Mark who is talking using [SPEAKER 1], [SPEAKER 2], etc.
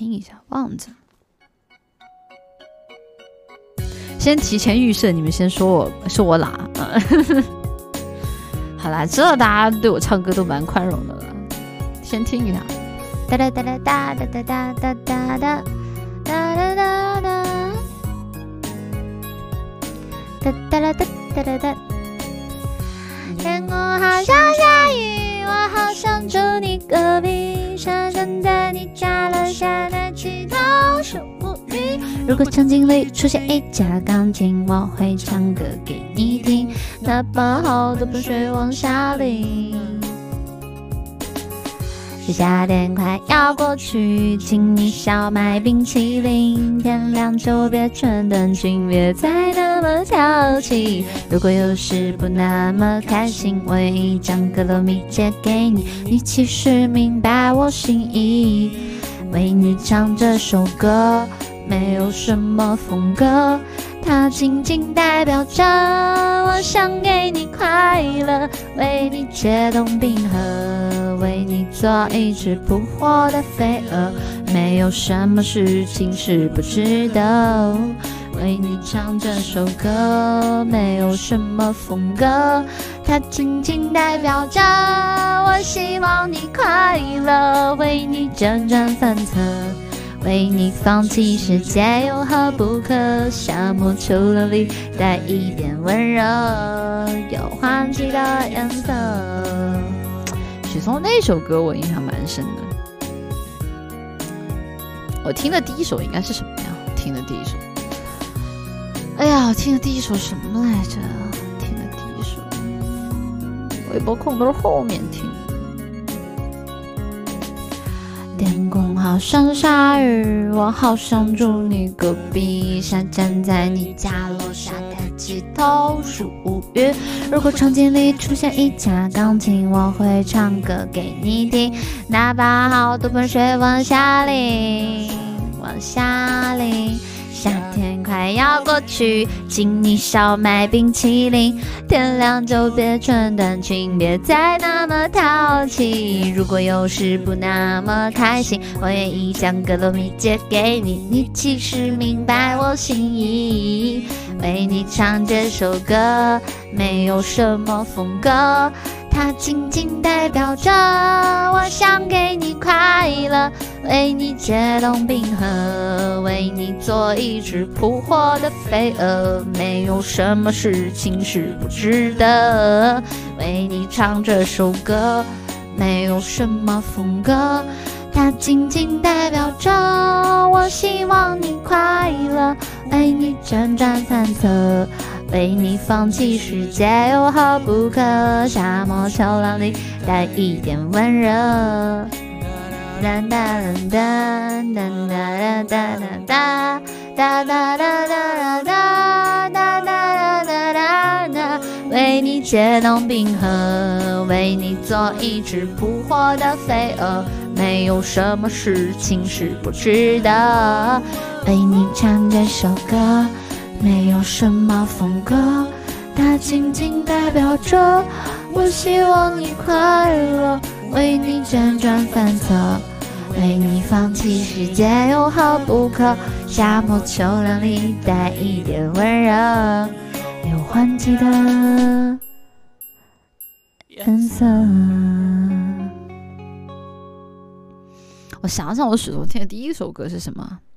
[SPEAKER 1] 听一下，忘记了。先提前预设，你们先说我说我懒。好啦，知道大家对我唱歌都蛮宽容的了。先听一下。哒哒哒哒哒哒哒哒哒哒哒哒哒哒哒。哒哒哒哒哒哒。天空好像下雨，我好想住你隔壁，如果场景里出现一架钢琴，我会唱歌给你听，哪怕好多盆水往下淋。夏天快要过去，请你少买冰淇淋。天亮就别穿短裙别再那么淘气。如果有时不那么开心，我愿意将格罗米借给你，你其实明白我心意。为你唱这首歌，没有什么风格。它仅仅代表着我想给你快乐，为你解冻冰河，为你做一只扑火的飞蛾。没有什么事情是不值得。为你唱这首歌，没有什么风格，它仅仅代表着我希望你快乐，为你辗转反侧。为你放弃世界有何不可？夏末秋凉里带一点温柔，有换季的颜色。许嵩那首歌我印象蛮深的。我听的第一首应该是什么呀？听的第一首，哎呀，我听的第一首什么来着？听的第一首，微博空都是后面听。天空好像下雨，我好想住你隔壁，想站在你家楼下抬起头数乌云。如果场景里出现一架钢琴，我会唱歌给你听，哪怕好多盆水往下淋，往下淋。天快要过去，请你少买冰淇淋。天亮就别穿短裙别再那么淘气。如果有时不那么开心，我愿意将格罗米借给你，你其实明白我心意。为你唱这首歌，没有什么风格。它仅仅代表着我想给你快乐，为你解冻冰河，为你做一只扑火的飞蛾。没有什么事情是不值得，为你唱这首歌，没有什么风格。它仅仅代表着我希望你快乐，为你辗转反侧。为你放弃世界有何不可？夏末秋凉里带一点温热。哒哒哒哒哒哒哒哒哒哒哒哒哒哒哒哒哒哒。为你解冻冰河，为你做一只扑火的飞蛾。没有什么事情是不值得。为你唱这首歌。没有什么风格，它仅仅代表着我希望你快乐，为你辗转反侧，为你放弃世界有何不可？夏末秋凉里带一点温热，有换季的颜色。我想想，我许嵩听的第一首歌是什么？